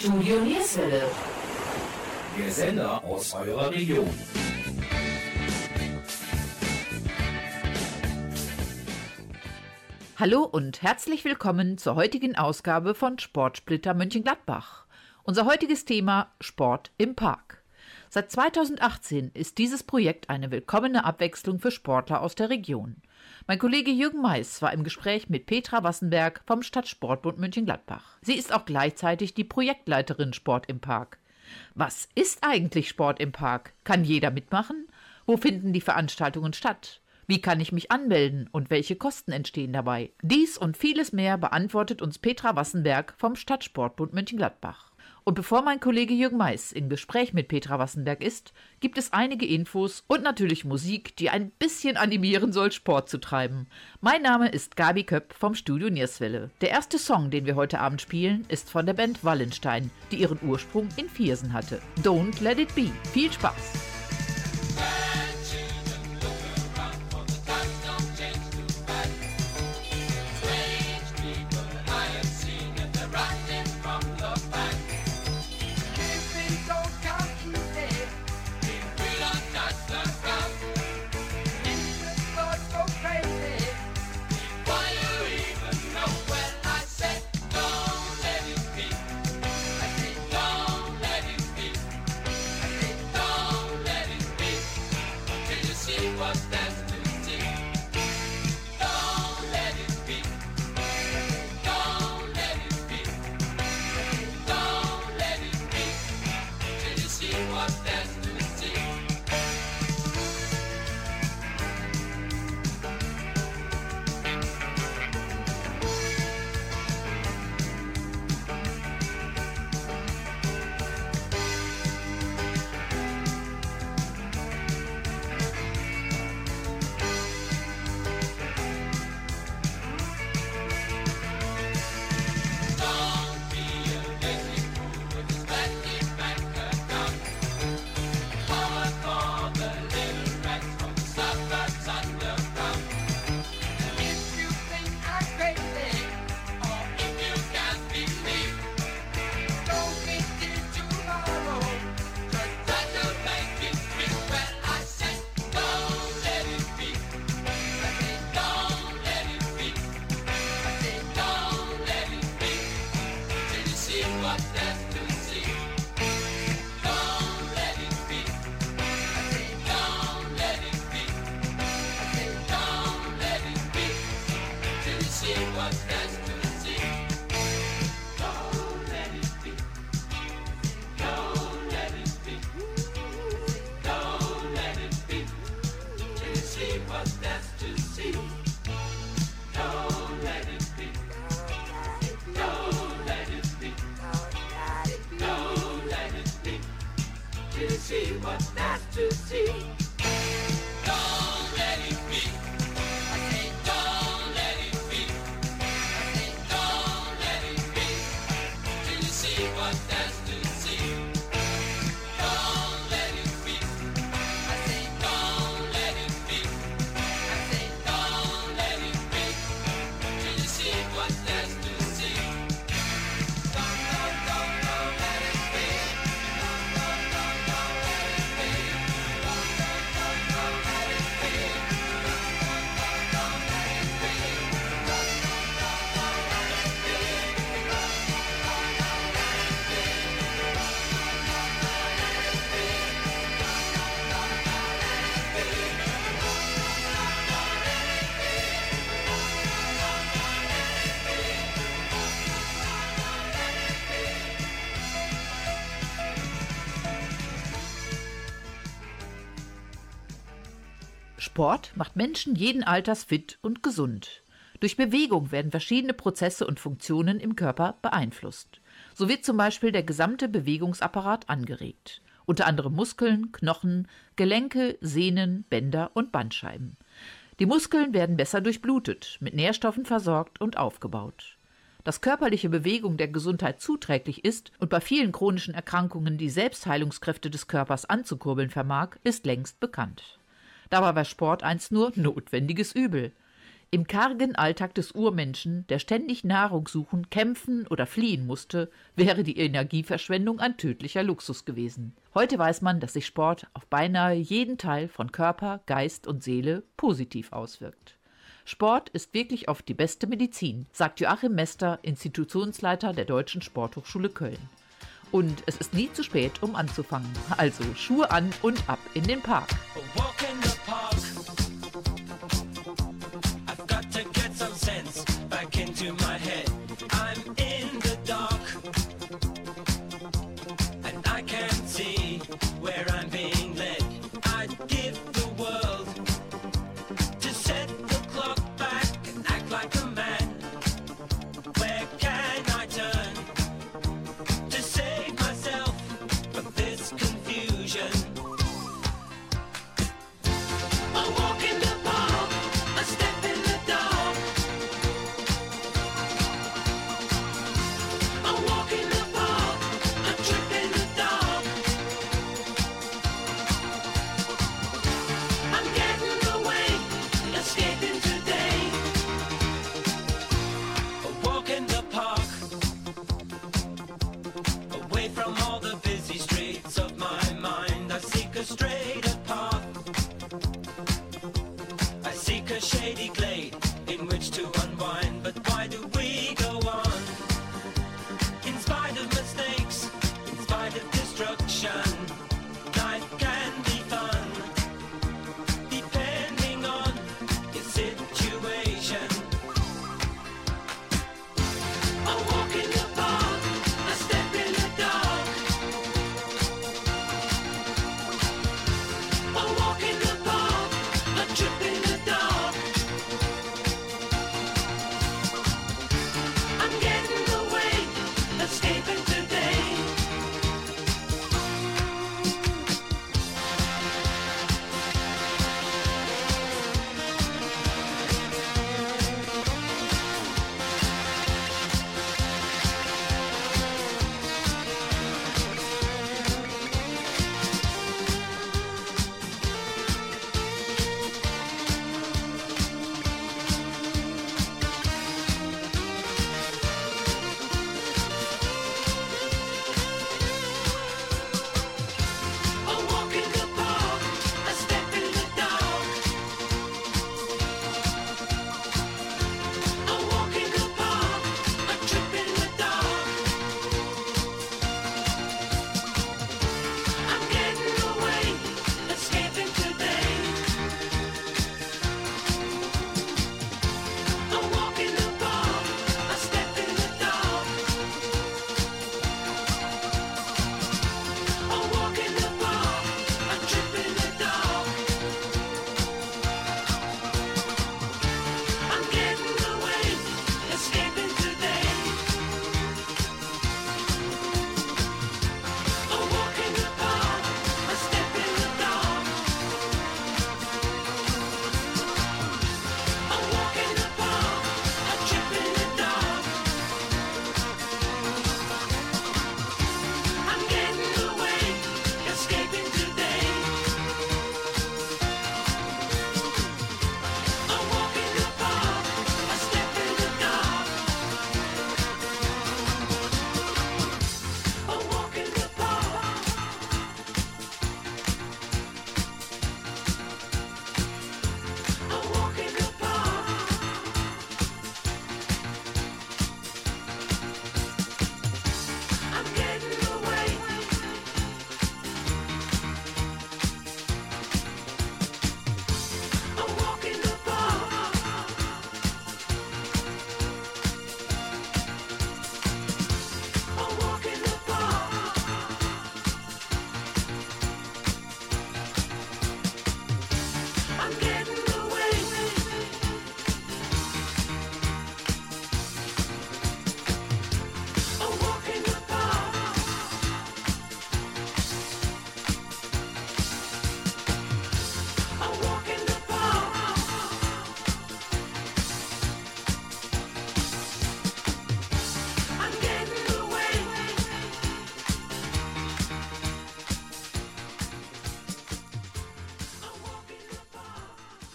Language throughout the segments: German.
Studio Nierswelle. Der Sender aus eurer Region. Hallo und herzlich willkommen zur heutigen Ausgabe von Sportsplitter Mönchengladbach. Unser heutiges Thema Sport im Park. Seit 2018 ist dieses Projekt eine willkommene Abwechslung für Sportler aus der Region. Mein Kollege Jürgen Mais war im Gespräch mit Petra Wassenberg vom Stadtsportbund Mönchengladbach. Sie ist auch gleichzeitig die Projektleiterin Sport im Park. Was ist eigentlich Sport im Park? Kann jeder mitmachen? Wo finden die Veranstaltungen statt? Wie kann ich mich anmelden und welche Kosten entstehen dabei? Dies und vieles mehr beantwortet uns Petra Wassenberg vom Stadtsportbund Mönchengladbach. Und bevor mein Kollege Jürgen Mais im Gespräch mit Petra Wassenberg ist, gibt es einige Infos und natürlich Musik, die ein bisschen animieren soll, Sport zu treiben. Mein Name ist Gabi Köpp vom Studio Nierswelle. Der erste Song, den wir heute Abend spielen, ist von der Band Wallenstein, die ihren Ursprung in Viersen hatte. Don't Let It Be. Viel Spaß! Sport macht Menschen jeden Alters fit und gesund. Durch Bewegung werden verschiedene Prozesse und Funktionen im Körper beeinflusst. So wird zum Beispiel der gesamte Bewegungsapparat angeregt. Unter anderem Muskeln, Knochen, Gelenke, Sehnen, Bänder und Bandscheiben. Die Muskeln werden besser durchblutet, mit Nährstoffen versorgt und aufgebaut. Dass körperliche Bewegung der Gesundheit zuträglich ist und bei vielen chronischen Erkrankungen die Selbstheilungskräfte des Körpers anzukurbeln vermag, ist längst bekannt. Dabei war Sport einst nur notwendiges Übel. Im kargen Alltag des Urmenschen, der ständig Nahrung suchen, kämpfen oder fliehen musste, wäre die Energieverschwendung ein tödlicher Luxus gewesen. Heute weiß man, dass sich Sport auf beinahe jeden Teil von Körper, Geist und Seele positiv auswirkt. Sport ist wirklich oft die beste Medizin, sagt Joachim Mester, Institutionsleiter der Deutschen Sporthochschule Köln. Und es ist nie zu spät, um anzufangen. Also Schuhe an und ab in den Park.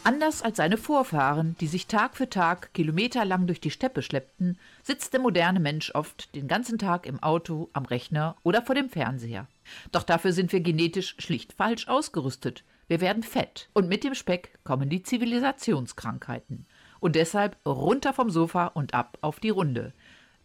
Anders als seine Vorfahren, die sich Tag für Tag kilometerlang durch die Steppe schleppten, sitzt der moderne Mensch oft den ganzen Tag im Auto, am Rechner oder vor dem Fernseher. Doch dafür sind wir genetisch schlicht falsch ausgerüstet. Wir werden fett und mit dem Speck kommen die Zivilisationskrankheiten. Und deshalb runter vom Sofa und ab auf die Runde.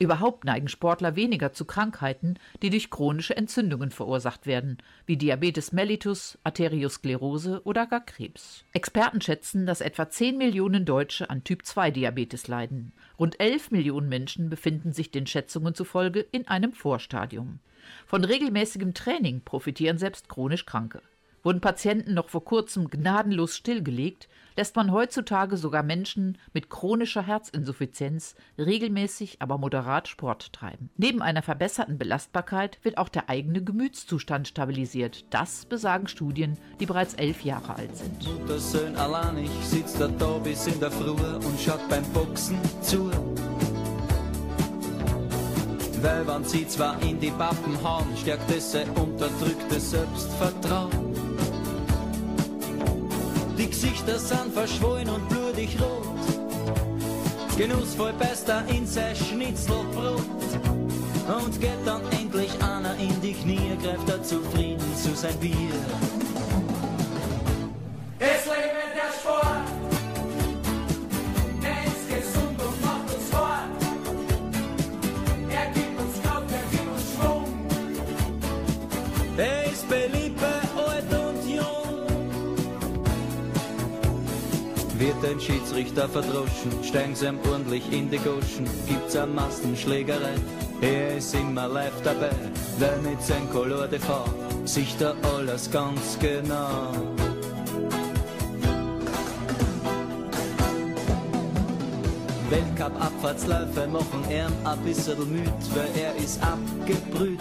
Überhaupt neigen Sportler weniger zu Krankheiten, die durch chronische Entzündungen verursacht werden, wie Diabetes mellitus, Arteriosklerose oder gar Krebs. Experten schätzen, dass etwa 10 Millionen Deutsche an Typ-2-Diabetes leiden. Rund 11 Millionen Menschen befinden sich den Schätzungen zufolge in einem Vorstadium. Von regelmäßigem Training profitieren selbst chronisch Kranke. Wurden Patienten noch vor kurzem gnadenlos stillgelegt, lässt man heutzutage sogar Menschen mit chronischer Herzinsuffizienz regelmäßig, aber moderat Sport treiben. Neben einer verbesserten Belastbarkeit wird auch der eigene Gemütszustand stabilisiert. Das besagen Studien, die bereits elf Jahre alt sind. Muttersöhn allein, ich sitz da, da bis in der Früh und schaut beim Boxen zu. Weil wenn sie zwar in die Pappen hauen, stärkt es sein unterdrücktes Selbstvertrauen. Die Gesichter sind verschwollen und blutig rot. Genussvoll beißt er in sein Schnitzelbrot. Und geht dann endlich einer in die Knie, greift er zufrieden zu sein Bier. Wird ein Schiedsrichter verdroschen, steigen sie ihm ordentlich in die Goschen, gibt's eine Massenschlägerei. Er ist immer live dabei, weil mit sein Color Fond sieht er alles ganz genau. Weltcup-Abfahrtsläufe machen er ein bisschen müd, weil er ist abgebrüht.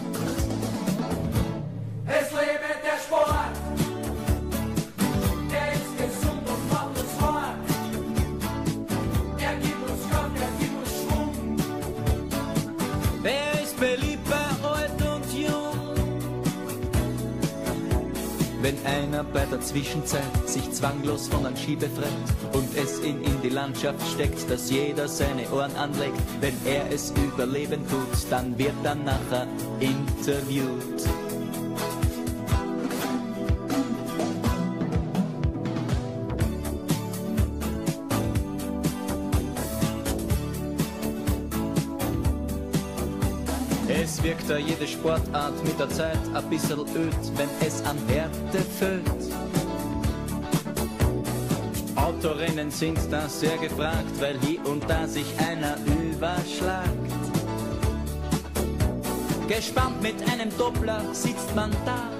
Zwischenzeit sich zwanglos von einem Ski befreit und es ihn in die Landschaft steckt, dass jeder seine Ohren anlegt, wenn er es überleben tut, dann wird er nachher interviewt. Es wirkt da jede Sportart mit der Zeit ein bisschen öd, wenn es an Härte fällt. Autorennen sind da sehr gefragt, weil hier und da sich einer überschlagt. Gespannt mit einem Doppler sitzt man da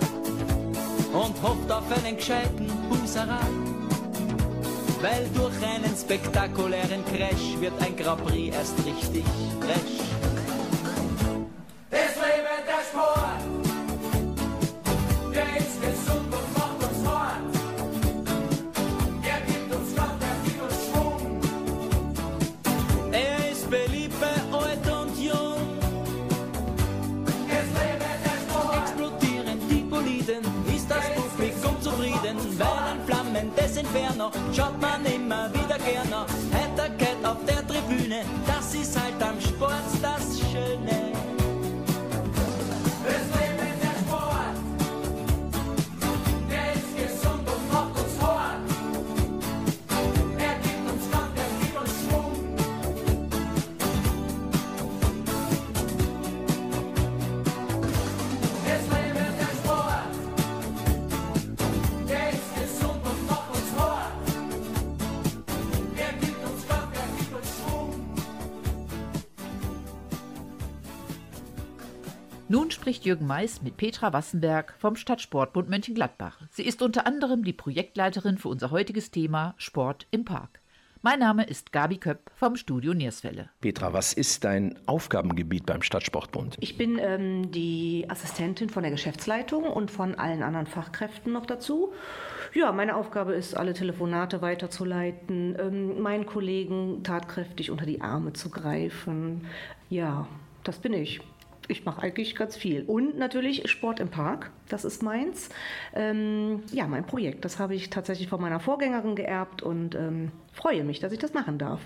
und hofft auf einen gescheiten Husarat. Weil durch einen spektakulären Crash wird ein Grand Prix erst richtig fresh. Des Inferno schaut man immer wieder gerne. Heiterkeit auf der Tribüne, das ist halt am Sport spricht Jürgen Mais mit Petra Wassenberg vom Stadtsportbund Mönchengladbach. Sie ist unter anderem die Projektleiterin für unser heutiges Thema Sport im Park. Mein Name ist Gabi Köpp vom Studio Nierswelle. Petra, was ist dein Aufgabengebiet beim Stadtsportbund? Ich bin ähm, die Assistentin von der Geschäftsleitung und von allen anderen Fachkräften noch dazu. Ja, meine Aufgabe ist, alle Telefonate weiterzuleiten, ähm, meinen Kollegen tatkräftig unter die Arme zu greifen. Ja, das bin ich. Ich mache eigentlich ganz viel. Und natürlich Sport im Park, das ist meins. Ähm, ja, mein Projekt, das habe ich tatsächlich von meiner Vorgängerin geerbt und ähm, freue mich, dass ich das machen darf.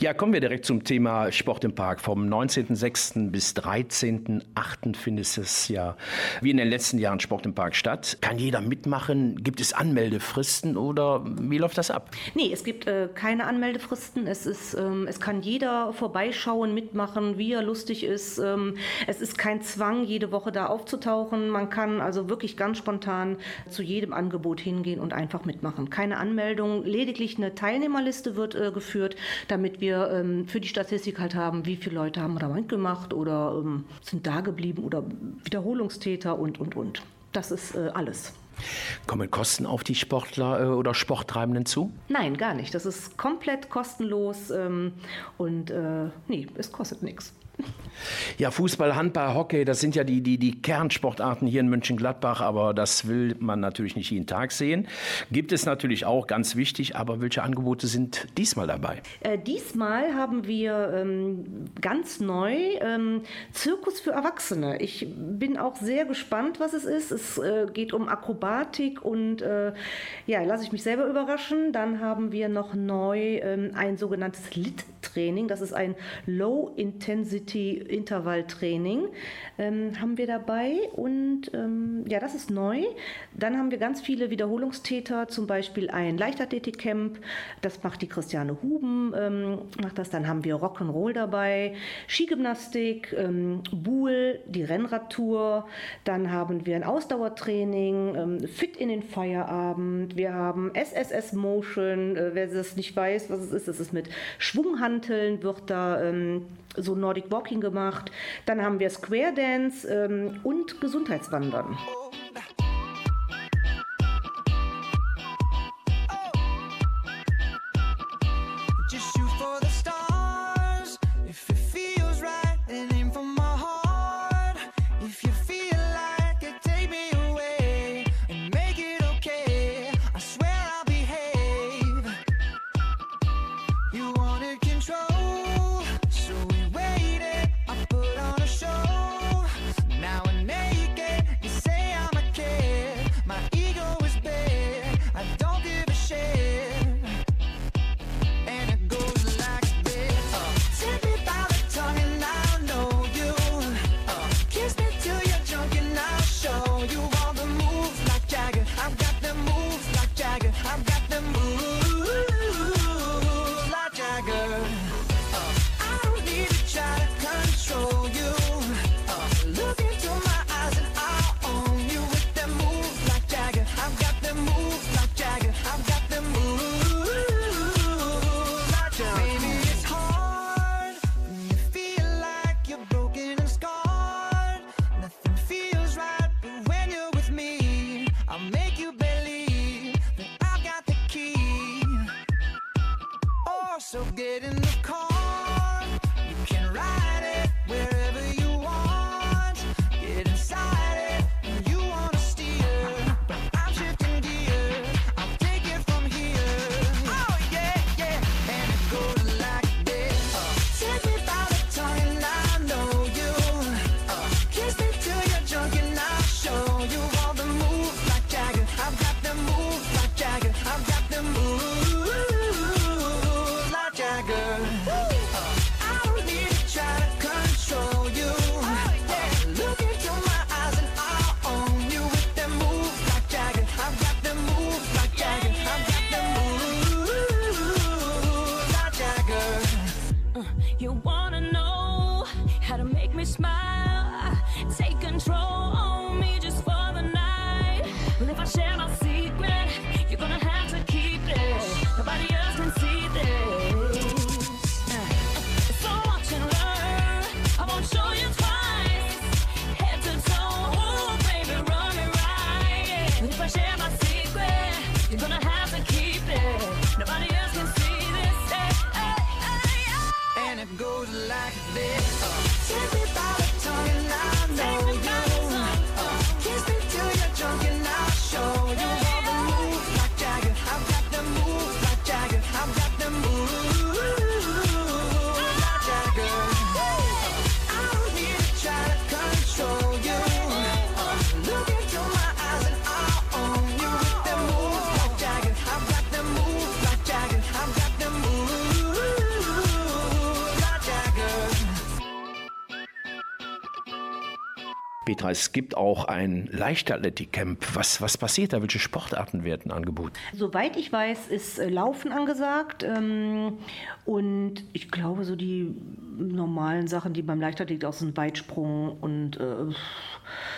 Ja, kommen wir direkt zum Thema Sport im Park. Vom 19.06. bis 13.08. findet es ja wie in den letzten Jahren Sport im Park statt. Kann jeder mitmachen? Gibt es Anmeldefristen oder wie läuft das ab? Nee, es gibt äh, keine Anmeldefristen. Es, ist, ähm, es kann jeder vorbeischauen, mitmachen, wie er lustig ist. Ähm, es ist kein Zwang, jede Woche da aufzutauchen. Man kann also wirklich ganz spontan zu jedem Angebot hingehen und einfach mitmachen. Keine Anmeldung, lediglich eine Teilnehmerliste wird äh, geführt, damit wir ähm, für die Statistik halt haben, wie viele Leute haben da mitgemacht oder ähm, sind da geblieben oder Wiederholungstäter und, und, und. Das ist äh, alles. Kommen Kosten auf die Sportler äh, oder Sporttreibenden zu? Nein, gar nicht. Das ist komplett kostenlos ähm, und äh, nee, es kostet nichts. Ja, Fußball, Handball, Hockey, das sind ja die, die, die Kernsportarten hier in Mönchengladbach, aber das will man natürlich nicht jeden Tag sehen. Gibt es natürlich auch, ganz wichtig, aber welche Angebote sind diesmal dabei? Äh, diesmal haben wir ähm, ganz neu ähm, Zirkus für Erwachsene. Ich bin auch sehr gespannt, was es ist. Es äh, geht um Akrobatik und äh, ja, lasse ich mich selber überraschen. Dann haben wir noch neu ähm, ein sogenanntes LIT-Training. Das ist ein Low-Intensity Intervalltraining ähm, haben wir dabei und ähm, ja, das ist neu. Dann haben wir ganz viele Wiederholungstäter, zum Beispiel ein Leichtathletikcamp, das macht die Christiane Huben, ähm, macht das. Dann haben wir Rock'n'Roll dabei, Skigymnastik, ähm, Buhl, die Rennradtour. Dann haben wir ein Ausdauertraining, ähm, Fit in den Feierabend. Wir haben SSS Motion, äh, wer das nicht weiß, was es ist, das ist mit Schwunghanteln, wird da ähm, so Nordic Walking gemacht. Dann haben wir Square Dance ähm, und Gesundheitswandern. Just Petra, es gibt auch ein Leichtathletik-Camp. Was, was passiert da? Welche Sportarten werden angeboten? Soweit ich weiß, ist äh, Laufen angesagt. Ähm, und ich glaube, so die normalen Sachen, die beim Leichtathletik auch sind, Weitsprung und äh,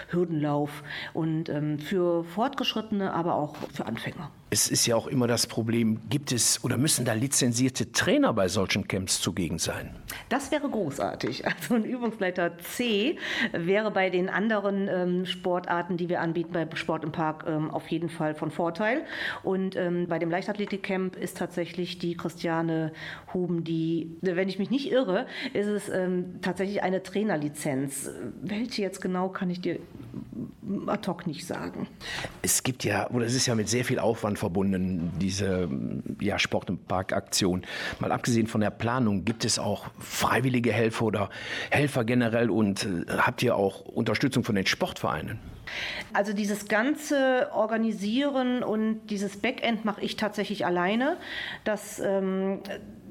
Hürdenlauf. Und ähm, für Fortgeschrittene, aber auch für Anfänger. Es ist ja auch immer das Problem, gibt es oder müssen da lizenzierte Trainer bei solchen Camps zugegen sein? Das wäre großartig. Also ein Übungsleiter C wäre bei den anderen ähm, Sportarten, die wir anbieten bei Sport im Park, ähm, auf jeden Fall von Vorteil. Und ähm, bei dem Leichtathletikcamp ist tatsächlich die Christiane Huben, die, wenn ich mich nicht irre, ist es ähm, tatsächlich eine Trainerlizenz. Welche jetzt genau, kann ich dir ad hoc nicht sagen. Es gibt ja, oder es ist ja mit sehr viel Aufwand verbunden, diese ja, Sport- und Parkaktion. Mal abgesehen von der Planung, gibt es auch freiwillige Helfer oder Helfer generell und äh, habt ihr auch Unterstützung von den Sportvereinen? Also dieses ganze Organisieren und dieses Backend mache ich tatsächlich alleine. Das ähm,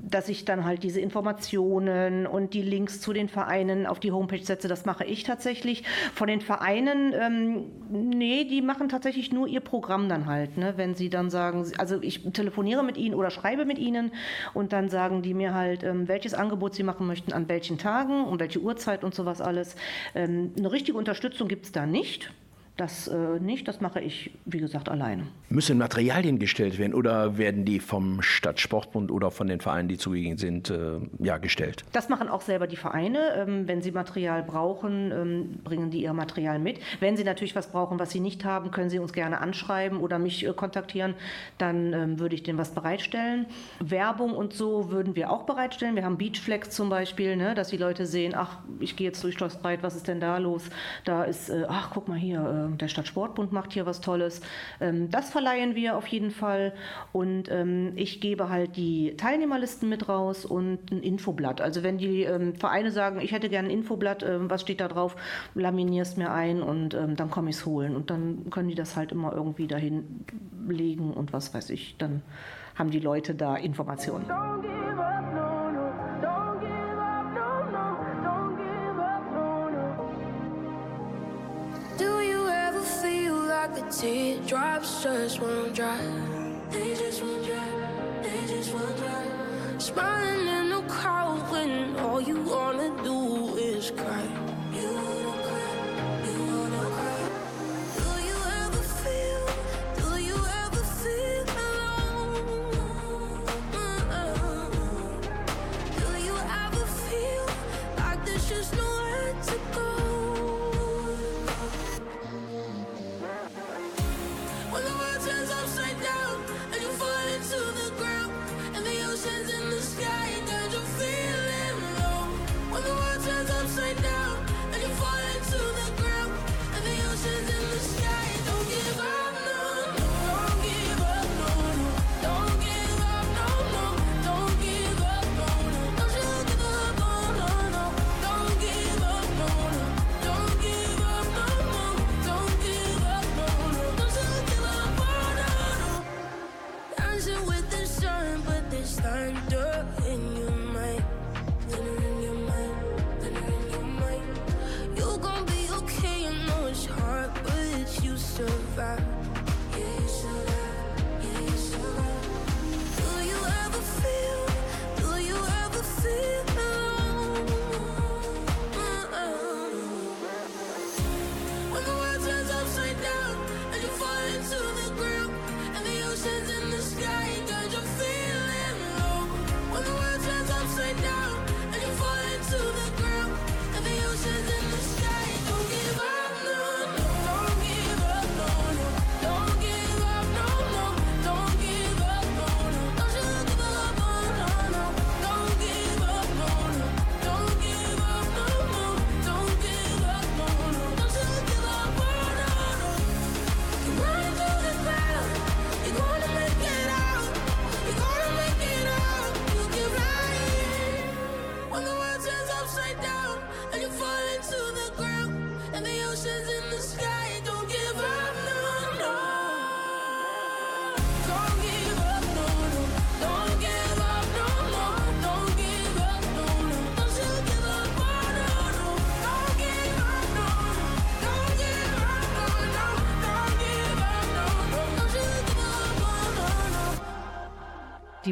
dass ich dann halt diese Informationen und die Links zu den Vereinen auf die Homepage setze, das mache ich tatsächlich. Von den Vereinen, ähm, nee, die machen tatsächlich nur ihr Programm dann halt, ne? wenn sie dann sagen, also ich telefoniere mit ihnen oder schreibe mit ihnen und dann sagen die mir halt, ähm, welches Angebot sie machen möchten, an welchen Tagen, um welche Uhrzeit und sowas alles. Ähm, eine richtige Unterstützung gibt es da nicht. Das äh, nicht, das mache ich, wie gesagt, alleine. Müssen Materialien gestellt werden oder werden die vom Stadtsportbund oder von den Vereinen, die zugegen sind, äh, ja, gestellt? Das machen auch selber die Vereine. Ähm, wenn sie Material brauchen, ähm, bringen die ihr Material mit. Wenn sie natürlich was brauchen, was sie nicht haben, können sie uns gerne anschreiben oder mich äh, kontaktieren. Dann ähm, würde ich denen was bereitstellen. Werbung und so würden wir auch bereitstellen. Wir haben Beachflex zum Beispiel, ne, dass die Leute sehen, ach, ich gehe jetzt durch Schloss Breit, was ist denn da los? Da ist, äh, ach, guck mal hier, äh, der Stadtsportbund macht hier was Tolles. Ähm, das verleihen wir auf jeden Fall. Und ähm, ich gebe halt die Teilnehmerlisten mit raus und ein Infoblatt. Also wenn die ähm, Vereine sagen, ich hätte gerne ein Infoblatt, ähm, was steht da drauf, laminierst mir ein und ähm, dann komme ich es holen. Und dann können die das halt immer irgendwie dahin legen und was weiß ich. Dann haben die Leute da Informationen. Don't give up, no, no. Don't give up, no, no. Don't give up, no, no. Do you like the teardrops just won't dry? They just won't dry, they just won't dry. Smiling in the crowd when all you wanna do is cry. You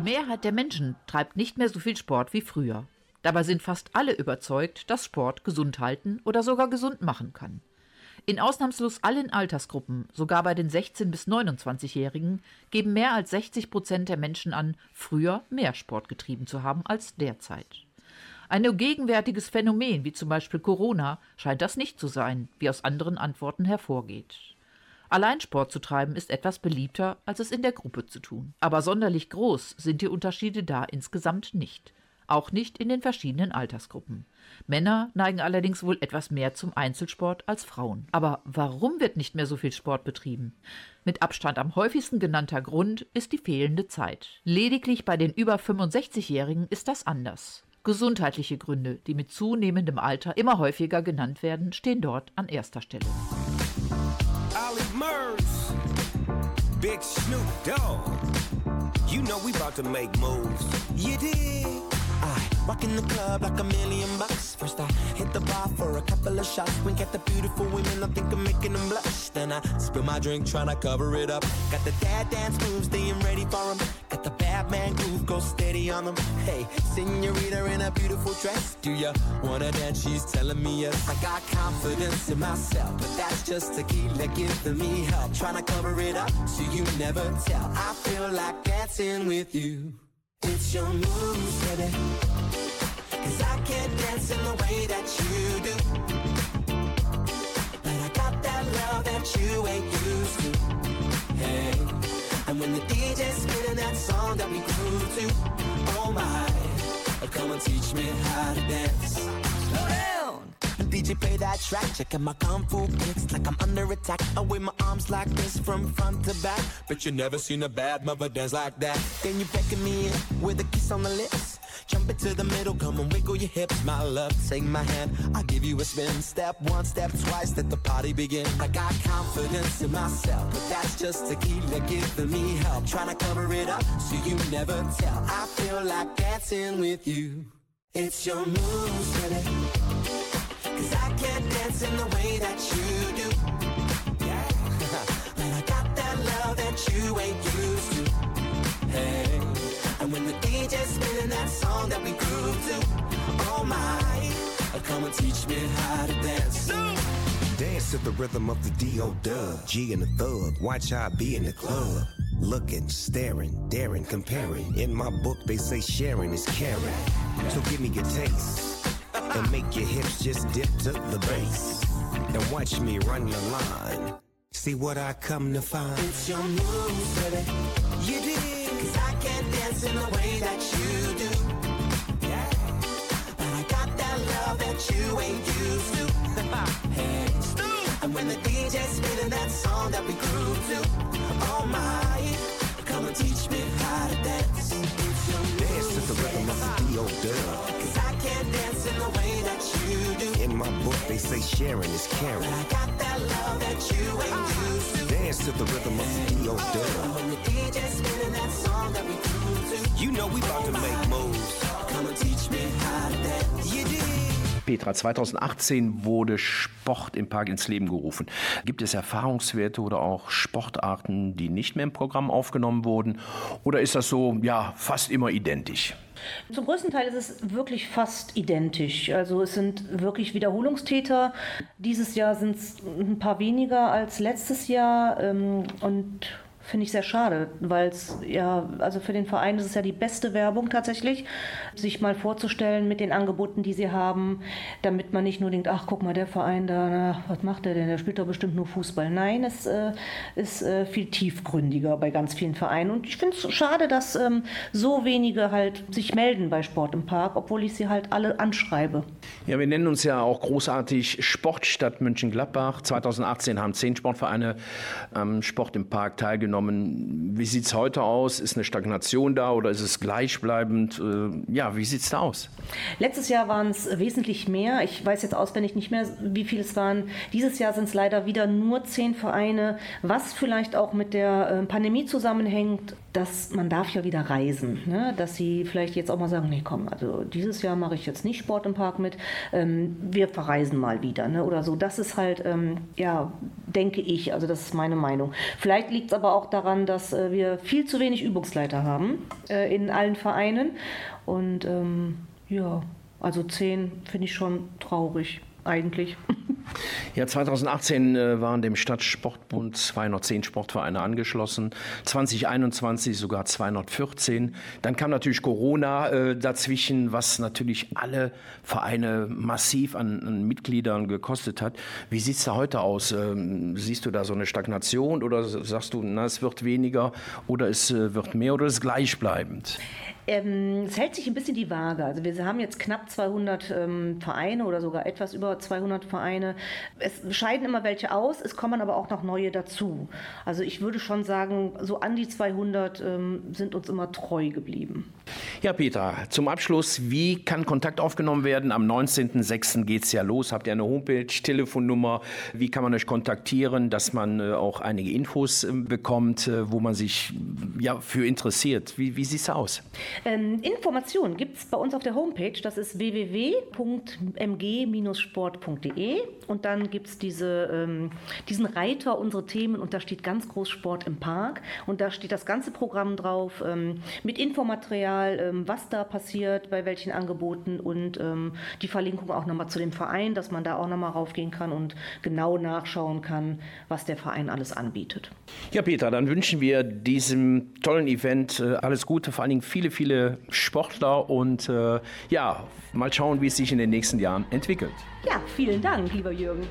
Mehrheit der Menschen treibt nicht mehr so viel Sport wie früher. Dabei sind fast alle überzeugt, dass Sport gesund halten oder sogar gesund machen kann. In ausnahmslos allen Altersgruppen, sogar bei den 16- bis 29-Jährigen, geben mehr als 60 Prozent der Menschen an, früher mehr Sport getrieben zu haben als derzeit. Ein gegenwärtiges Phänomen wie zum Beispiel Corona scheint das nicht zu sein, wie aus anderen Antworten hervorgeht. Allein Sport zu treiben ist etwas beliebter, als es in der Gruppe zu tun. Aber sonderlich groß sind die Unterschiede da insgesamt nicht. Auch nicht in den verschiedenen Altersgruppen. Männer neigen allerdings wohl etwas mehr zum Einzelsport als Frauen. Aber warum wird nicht mehr so viel Sport betrieben? Mit Abstand am häufigsten genannter Grund ist die fehlende Zeit. Lediglich bei den über 65-Jährigen ist das anders. Gesundheitliche Gründe, die mit zunehmendem Alter immer häufiger genannt werden, stehen dort an erster Stelle. Big Snoop Dogg. You know we about to make moves. You dig? I rockin' the club like a million bucks. First I hit the bar for a couple of shots. Wink at the beautiful women, I think I'm making them blush. Then I spill my drink, tryna cover it up. Got the dad dance moves, staying ready for for 'em. Got the bad man groove, go steady on them. Hey, senorita in a beautiful dress. Do ya wanna dance? She's telling me yes. I got confidence in myself, but that's just tequila giving me help. Tryna cover it up so you never tell. I feel like dancing with you. It's your moves, baby. Cause I can't dance in the way that you do. But I got that love that you ain't used to. Hey. And when the DJ's spinning that song that we grew to, oh my, come and teach me how to dance. Slow down. DJ play that track, checking my kung fu kicks like I'm under attack. I wave my arms like this from front to back. But you never seen a bad mother dance like that. Then you beckon me in with a kiss on the lips. Jump into the middle, come and wiggle your hips, my love. Take my hand, I'll give you a spin. Step one, step twice, let the party begin. I got confidence in myself, but that's just tequila giving me help. Trying to cover it up so you never tell. I feel like dancing with you. It's your moves, baby. Cause I can't dance in the way that you do. Yeah. but I got that love that you ain't used to. Hey. And when the DJ's spinning that song that we grew to, oh my, uh, come and teach me how to dance. Dance to the rhythm of the D.O. Dub, G and the thug. Watch how I be in the club. Looking, staring, daring, comparing. In my book, they say sharing is caring. So give me your taste and make your hips just dip to the bass. And watch me run your line. See what I come to find. It's your moves, baby. You did. Cause I can't dance in the way that you do. Yeah. But I got that love that you ain't used to. hey. And when the DJ's spinning that song that we grew to, oh my, come and teach me how to dance. It's your Dance to the rhythm of the D.O. Dub. Can't dance in the way that you do. In my book, they say sharing is caring. I got that love that you ain't ah. used to. Dance to the rhythm of the D.O. Dub. When oh, the DJ's spinning that song that we grew to, You know we about to make moves. come and teach me how to dance. You did. Petra, 2018 wurde Sport im Park ins Leben gerufen. Gibt es Erfahrungswerte oder auch Sportarten, die nicht mehr im Programm aufgenommen wurden? Oder ist das so, ja, fast immer identisch? Zum größten Teil ist es wirklich fast identisch. Also es sind wirklich Wiederholungstäter. Dieses Jahr sind es ein paar weniger als letztes Jahr ähm, und finde ich sehr schade, weil es ja, also für den Verein ist es ja die beste Werbung tatsächlich, sich mal vorzustellen mit den Angeboten, die sie haben, damit man nicht nur denkt, ach guck mal, der Verein da, na, was macht der denn? Der spielt doch bestimmt nur Fußball. Nein, es äh, ist äh, viel tiefgründiger bei ganz vielen Vereinen. Und ich finde es schade, dass ähm, so wenige halt sich melden bei Sport im Park, obwohl ich sie halt alle anschreibe. Ja, wir nennen uns ja auch großartig Sportstadt München-Gladbach. 2018 haben zehn Sportvereine am Sport im Park teilgenommen. Wie sieht es heute aus? Ist eine Stagnation da oder ist es gleichbleibend? Äh, Ja, wie sieht es da aus? Letztes Jahr waren es wesentlich mehr. Ich weiß jetzt auswendig nicht mehr, wie viel es waren. Dieses Jahr sind es leider wieder nur zehn Vereine, was vielleicht auch mit der äh, Pandemie zusammenhängt. Dass man darf ja wieder reisen, ne? dass sie vielleicht jetzt auch mal sagen, nee komm, also dieses Jahr mache ich jetzt nicht Sport im Park mit, ähm, wir verreisen mal wieder ne? oder so. Das ist halt, ähm, ja, denke ich, also das ist meine Meinung. Vielleicht liegt es aber auch daran, dass äh, wir viel zu wenig Übungsleiter haben äh, in allen Vereinen und ähm, ja, also zehn finde ich schon traurig eigentlich. Ja, 2018 äh, waren dem Stadtsportbund 210 Sportvereine angeschlossen, 2021 sogar 214. Dann kam natürlich Corona äh, dazwischen, was natürlich alle Vereine massiv an, an Mitgliedern gekostet hat. Wie sieht es da heute aus? Ähm, siehst du da so eine Stagnation oder sagst du, na, es wird weniger oder es äh, wird mehr oder es ist gleichbleibend? Ähm, es hält sich ein bisschen die Waage. Also wir haben jetzt knapp 200 ähm, Vereine oder sogar etwas über 200 Vereine. Es scheiden immer welche aus, es kommen aber auch noch neue dazu. Also ich würde schon sagen, so an die 200 ähm, sind uns immer treu geblieben. Ja, Peter, zum Abschluss, wie kann Kontakt aufgenommen werden? Am 19.06. geht es ja los. Habt ihr eine Homepage, Telefonnummer? Wie kann man euch kontaktieren, dass man äh, auch einige Infos äh, bekommt, äh, wo man sich ja, für interessiert? Wie, wie sieht es aus? Ähm, Informationen gibt es bei uns auf der Homepage, das ist www.mg-sport.de und dann gibt es diese, ähm, diesen Reiter, unsere Themen und da steht ganz groß Sport im Park und da steht das ganze Programm drauf ähm, mit Infomaterial, ähm, was da passiert, bei welchen Angeboten und ähm, die Verlinkung auch nochmal zu dem Verein, dass man da auch nochmal raufgehen kann und genau nachschauen kann, was der Verein alles anbietet. Ja, Peter, dann wünschen wir diesem tollen Event äh, alles Gute, vor allen Dingen viele, viele Sportler und äh, ja, mal schauen, wie es sich in den nächsten Jahren entwickelt. Ja, vielen Dank, lieber Jürgen.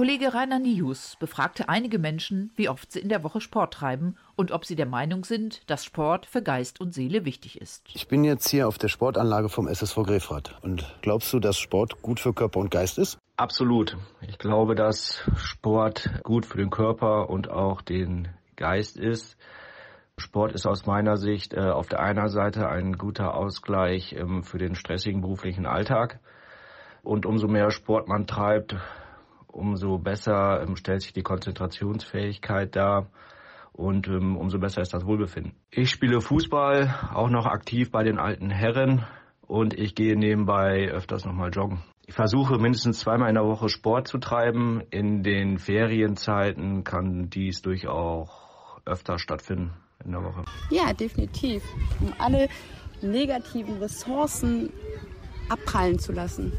Kollege Rainer Nius befragte einige Menschen, wie oft sie in der Woche Sport treiben und ob sie der Meinung sind, dass Sport für Geist und Seele wichtig ist. Ich bin jetzt hier auf der Sportanlage vom SSV Grefrath. Und glaubst du, dass Sport gut für Körper und Geist ist? Absolut. Ich glaube, dass Sport gut für den Körper und auch den Geist ist. Sport ist aus meiner Sicht äh, auf der einen Seite ein guter Ausgleich ähm, für den stressigen beruflichen Alltag. Und umso mehr Sport man treibt, umso besser ähm, stellt sich die Konzentrationsfähigkeit dar und ähm, umso besser ist das Wohlbefinden. Ich spiele Fußball, auch noch aktiv bei den alten Herren und ich gehe nebenbei öfters nochmal joggen. Ich versuche mindestens zweimal in der Woche Sport zu treiben. In den Ferienzeiten kann dies durchaus öfter stattfinden in der Woche. Ja, definitiv. Um alle negativen Ressourcen abprallen zu lassen.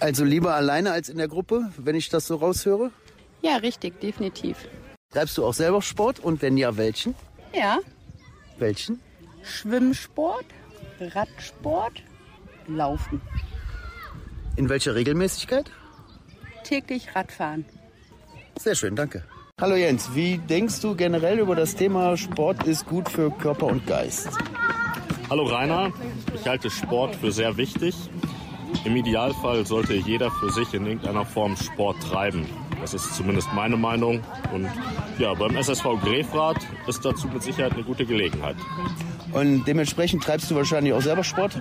Also lieber alleine als in der Gruppe, wenn ich das so raushöre? Ja, richtig, definitiv. Treibst du auch selber Sport und wenn ja, welchen? Ja, Welchen? Schwimmsport, Radsport, Laufen. In welcher Regelmäßigkeit? Täglich Radfahren. Sehr schön, danke. Hallo Jens, wie denkst du generell über das Thema Sport ist gut für Körper und Geist? Hallo Rainer, ich halte Sport für sehr wichtig. Im Idealfall sollte jeder für sich in irgendeiner Form Sport treiben. Das ist zumindest meine Meinung. Und ja, beim SSV Grefrath ist dazu mit Sicherheit eine gute Gelegenheit. Und dementsprechend treibst du wahrscheinlich auch selber Sport?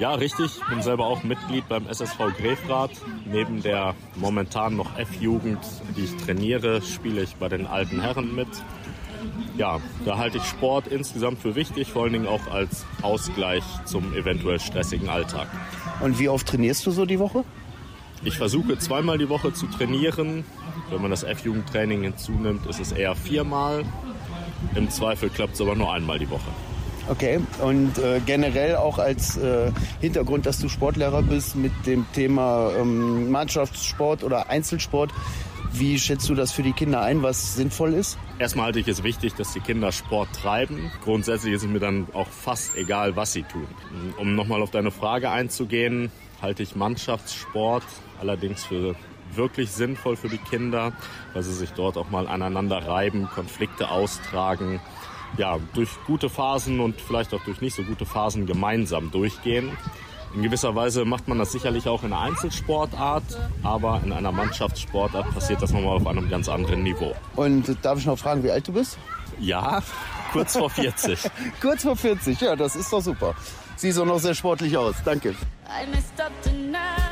Ja, richtig. Ich bin selber auch Mitglied beim SSV Grefrath. Neben der momentan noch F-Jugend, die ich trainiere, spiele ich bei den alten Herren mit. Ja, da halte ich Sport insgesamt für wichtig, vor allen Dingen auch als Ausgleich zum eventuell stressigen Alltag. Und wie oft trainierst du so die Woche? Ich versuche zweimal die Woche zu trainieren. Wenn man das F-Jugendtraining hinzunimmt, ist es eher viermal. Im Zweifel klappt es aber nur einmal die Woche. Okay, und äh, generell auch als äh, Hintergrund, dass du Sportlehrer bist mit dem Thema ähm, Mannschaftssport oder Einzelsport. Wie schätzt du das für die Kinder ein, was sinnvoll ist? Erstmal halte ich es wichtig, dass die Kinder Sport treiben. Grundsätzlich ist es mir dann auch fast egal, was sie tun. Um nochmal auf deine Frage einzugehen, halte ich Mannschaftssport allerdings für wirklich sinnvoll für die Kinder, weil sie sich dort auch mal aneinander reiben, Konflikte austragen, ja, durch gute Phasen und vielleicht auch durch nicht so gute Phasen gemeinsam durchgehen. In gewisser Weise macht man das sicherlich auch in einer Einzelsportart, aber in einer Mannschaftssportart passiert das nochmal auf einem ganz anderen Niveau. Und darf ich noch fragen, wie alt du bist? Ja, kurz vor 40. Kurz vor 40, ja, das ist doch super. Siehst auch noch sehr sportlich aus. Danke. I messed up tonight.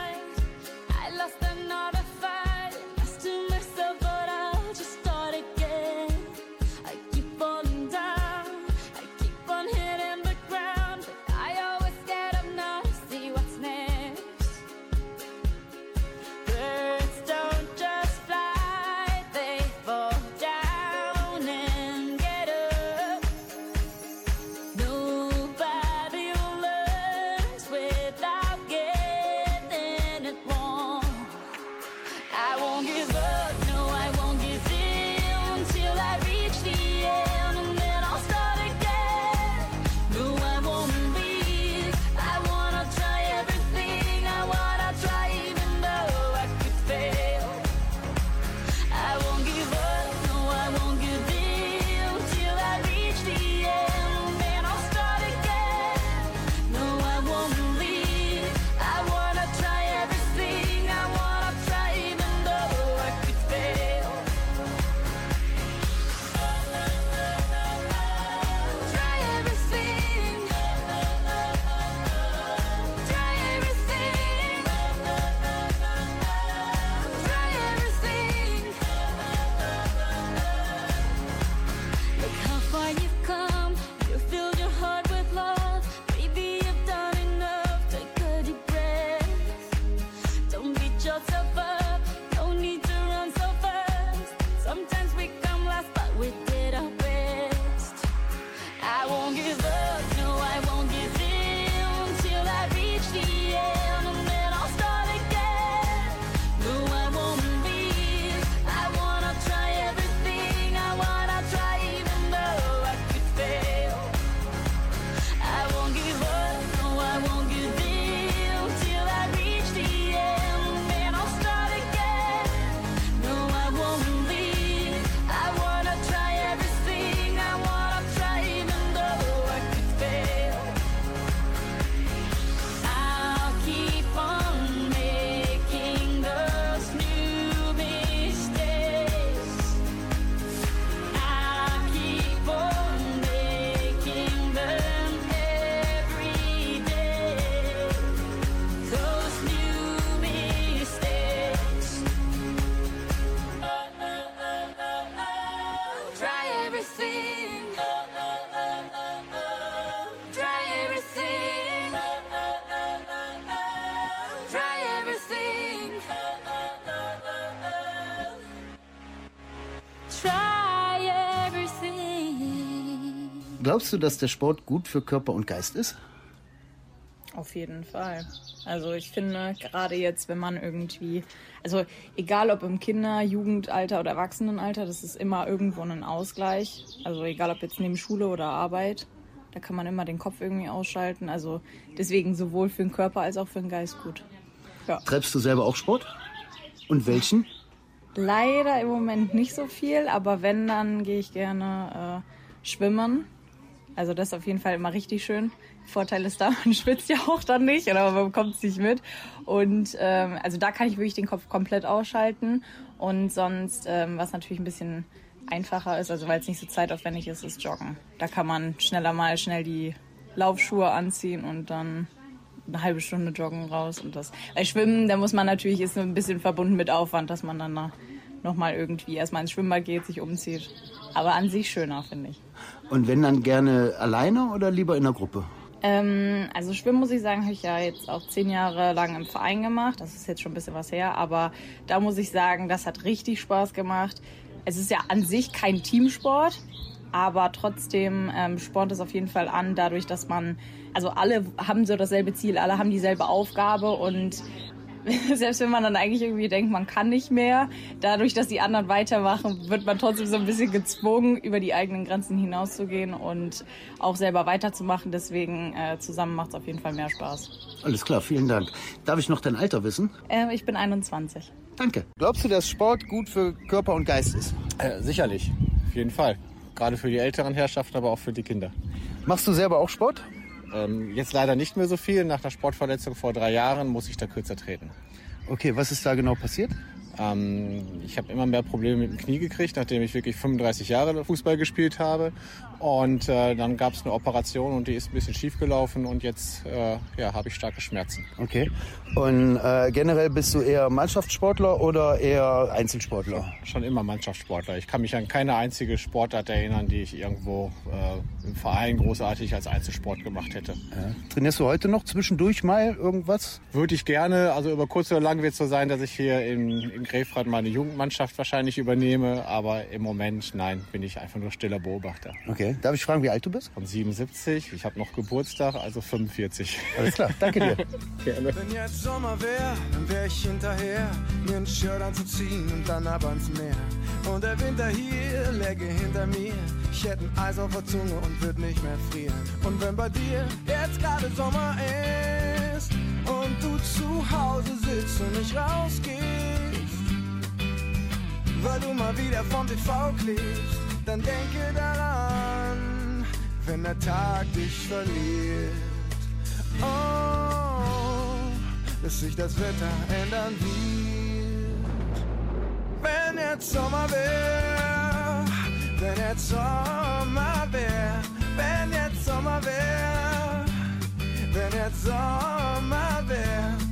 Glaubst du, dass der Sport gut für Körper und Geist ist? Auf jeden Fall. Also ich finde, gerade jetzt, wenn man irgendwie, also egal ob im Kinder-, Jugendalter oder Erwachsenenalter, das ist immer irgendwo ein Ausgleich. Also egal ob jetzt neben Schule oder Arbeit, da kann man immer den Kopf irgendwie ausschalten. Also deswegen sowohl für den Körper als auch für den Geist gut. Ja. Treibst du selber auch Sport? Und welchen? Leider im Moment nicht so viel, aber wenn, dann gehe ich gerne äh, schwimmen. Also das ist auf jeden Fall immer richtig schön. Vorteil ist da, man schwitzt ja auch dann nicht oder man bekommt es nicht mit. Und ähm, also da kann ich wirklich den Kopf komplett ausschalten. Und sonst, ähm, was natürlich ein bisschen einfacher ist, also weil es nicht so zeitaufwendig ist, ist Joggen. Da kann man schneller mal schnell die Laufschuhe anziehen und dann eine halbe Stunde joggen raus und das. Bei Schwimmen, da muss man natürlich, ist ein bisschen verbunden mit Aufwand, dass man dann nochmal irgendwie erstmal ins Schwimmbad geht, sich umzieht. Aber an sich schöner, finde ich. Und wenn dann gerne alleine oder lieber in der Gruppe? Ähm, also Schwimmen muss ich sagen, habe ich ja jetzt auch zehn Jahre lang im Verein gemacht. Das ist jetzt schon ein bisschen was her, aber da muss ich sagen, das hat richtig Spaß gemacht. Es ist ja an sich kein Teamsport, aber trotzdem ähm, spornt es auf jeden Fall an, dadurch, dass man, also alle haben so dasselbe Ziel, alle haben dieselbe Aufgabe und selbst wenn man dann eigentlich irgendwie denkt, man kann nicht mehr, dadurch, dass die anderen weitermachen, wird man trotzdem so ein bisschen gezwungen, über die eigenen Grenzen hinauszugehen und auch selber weiterzumachen. Deswegen äh, zusammen macht es auf jeden Fall mehr Spaß. Alles klar, vielen Dank. Darf ich noch dein Alter wissen? Äh, ich bin 21. Danke. Glaubst du, dass Sport gut für Körper und Geist ist? Äh, sicherlich, auf jeden Fall. Gerade für die älteren Herrschaften, aber auch für die Kinder. Machst du selber auch Sport? Ähm, jetzt leider nicht mehr so viel. Nach einer Sportverletzung vor drei Jahren muss ich da kürzer treten. Okay, was ist da genau passiert? Ähm, ich habe immer mehr Probleme mit dem Knie gekriegt, nachdem ich wirklich 35 Jahre Fußball gespielt habe. Und äh, dann gab es eine Operation und die ist ein bisschen schief gelaufen und jetzt äh, ja, habe ich starke Schmerzen. Okay. Und äh, generell bist du eher Mannschaftssportler oder eher Einzelsportler? Schon immer Mannschaftssportler. Ich kann mich an keine einzige Sportart erinnern, die ich irgendwo äh, im Verein großartig als Einzelsport gemacht hätte. Ja. Trainierst du heute noch zwischendurch mal irgendwas? Würde ich gerne. Also über kurz oder lang wird es so sein, dass ich hier in, in Grefrath meine Jugendmannschaft wahrscheinlich übernehme. Aber im Moment, nein, bin ich einfach nur stiller Beobachter. Okay. Darf ich fragen, wie alt du bist? Von 77. Ich habe noch Geburtstag, also 45. Alles klar, danke dir. Gerne. Wenn jetzt Sommer wär, dann wär ich hinterher, mir ein Shirt anzuziehen und dann ab ans Meer. Und der Winter hier läge hinter mir. Ich hätte ein Eis auf der Zunge und würd nicht mehr frieren. Und wenn bei dir jetzt gerade Sommer ist und du zu Hause sitzt und nicht rausgehst, weil du mal wieder vom TV klebst, dann denke daran, wenn der Tag dich verliert. Oh, dass sich das Wetter ändern wird. Wenn jetzt Sommer wär, wenn jetzt Sommer wär, wenn jetzt Sommer wär, wenn jetzt Sommer wär,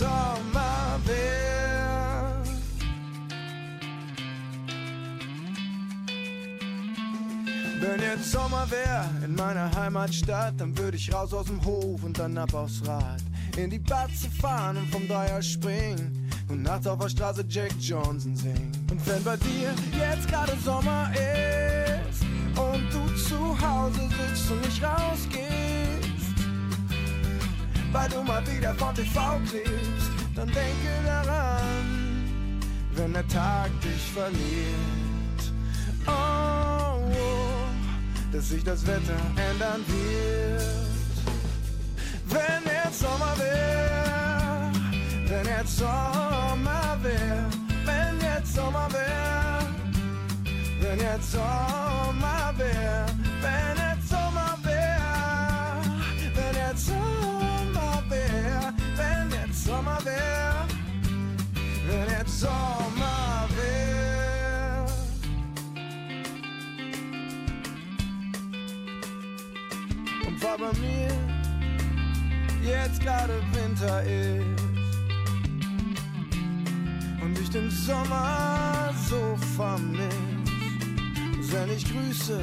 Sommer wär. Wenn jetzt Sommer wär in meiner Heimatstadt, dann würde ich raus aus dem Hof und dann ab aufs Rad. In die Batze fahren und vom Dreier springen und nachts auf der Straße Jack Johnson singen. Und wenn bei dir jetzt gerade Sommer ist und du zu Hause sitzt und nicht rausgehst, weil du mal wieder vom TV klebst, dann denke daran, wenn der Tag dich verliert. Oh, oh, dass sich das Wetter ändern wird. Wenn jetzt Sommer wär, wenn jetzt Sommer wär, wenn jetzt Sommer wär, wenn jetzt Sommer wär, wenn Sommer. Und weil bei mir jetzt gerade Winter ist und ich den Sommer so vermiss, send ich Grüße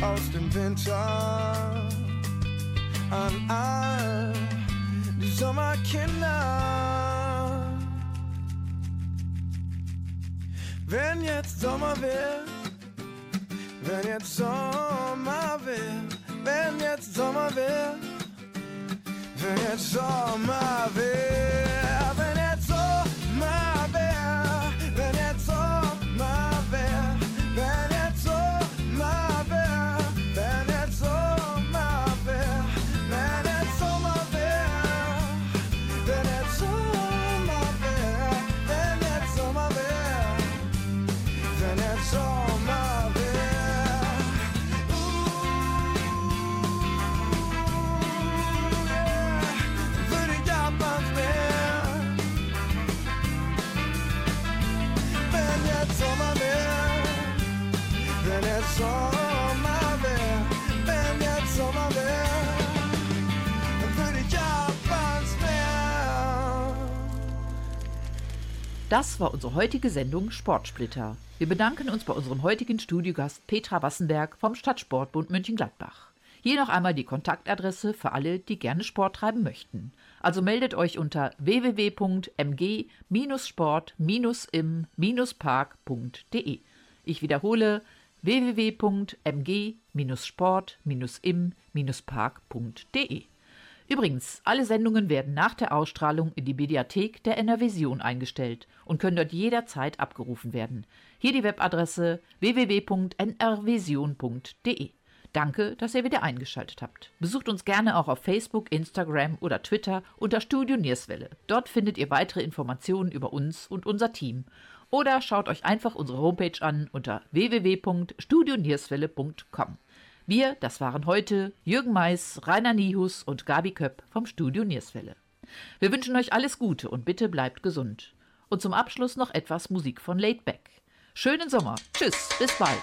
aus dem Winter. an all die Sommerkinder. Wenn jetzt Sommer wird, wenn jetzt Sommer wird, wenn jetzt Sommer wird, wenn jetzt Sommer wird, Das war unsere heutige Sendung Sportsplitter. Wir bedanken uns bei unserem heutigen Studiogast Petra Wassenberg vom Stadtsportbund Mönchengladbach. Hier noch einmal die Kontaktadresse für alle, die gerne Sport treiben möchten. Also meldet euch unter www.mg-sport-im-park.de. Ich wiederhole www.mg-sport-im-park.de. Übrigens, alle Sendungen werden nach der Ausstrahlung in die Mediathek der NRVision eingestellt und können dort jederzeit abgerufen werden. Hier die Webadresse www.nrvision.de. Danke, dass ihr wieder eingeschaltet habt. Besucht uns gerne auch auf Facebook, Instagram oder Twitter unter Studio Nierswelle. Dort findet ihr weitere Informationen über uns und unser Team. Oder schaut euch einfach unsere Homepage an unter www.studionierswelle.com. Wir, das waren heute Jürgen Mais, Rainer Nihus und Gabi Köpp vom Studio Nierswelle. Wir wünschen euch alles Gute und bitte bleibt gesund. Und zum Abschluss noch etwas Musik von Laidback. Schönen Sommer. Tschüss, bis bald.